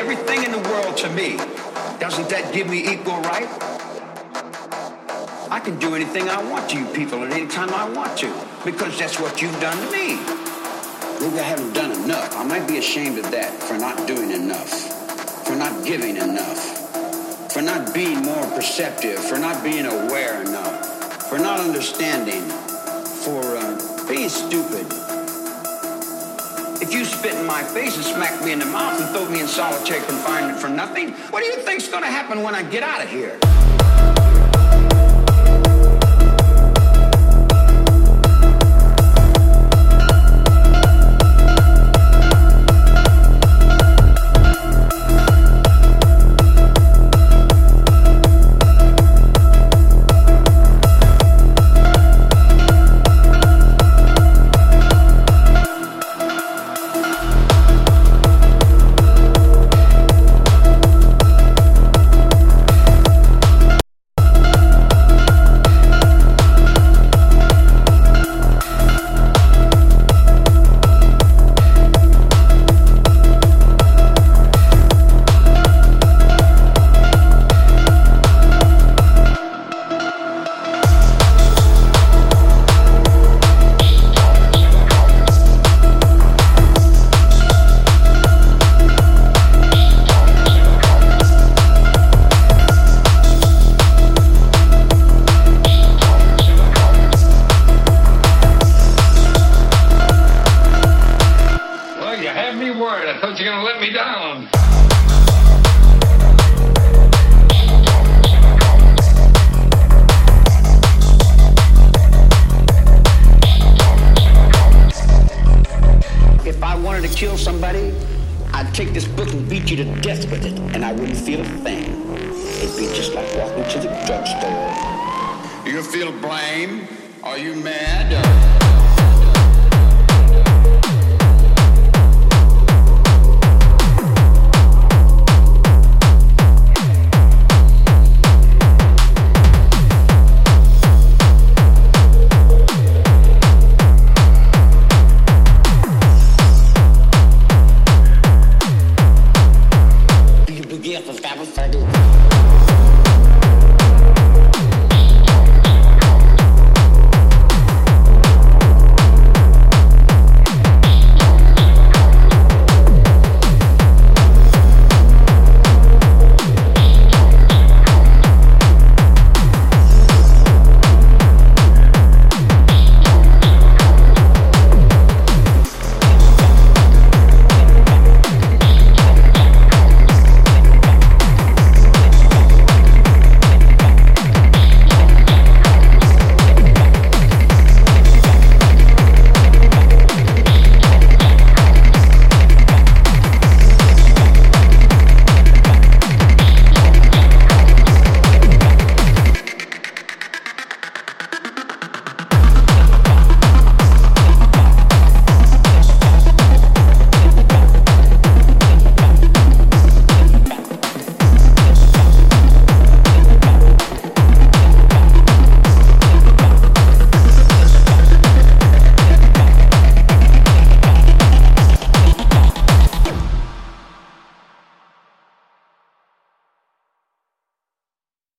everything in the world to me. Doesn't that give me equal right? I can do anything I want to you people at any time I want to, because that's what you've done to me. Maybe I haven't done enough. I might be ashamed of that for not doing enough, for not giving enough, for not being more perceptive, for not being aware enough, for not understanding, for uh, being stupid. If you spit in my face and smack me in the mouth and throw me in solitary confinement for nothing, what do you think's to happen when I get out of here? Had me worried. I thought you were going to let me down. If I wanted to kill somebody, I'd take this book and beat you to death with it, and I wouldn't feel a thing. It'd be just like walking to the drugstore. You feel blame? Are you mad? Bye.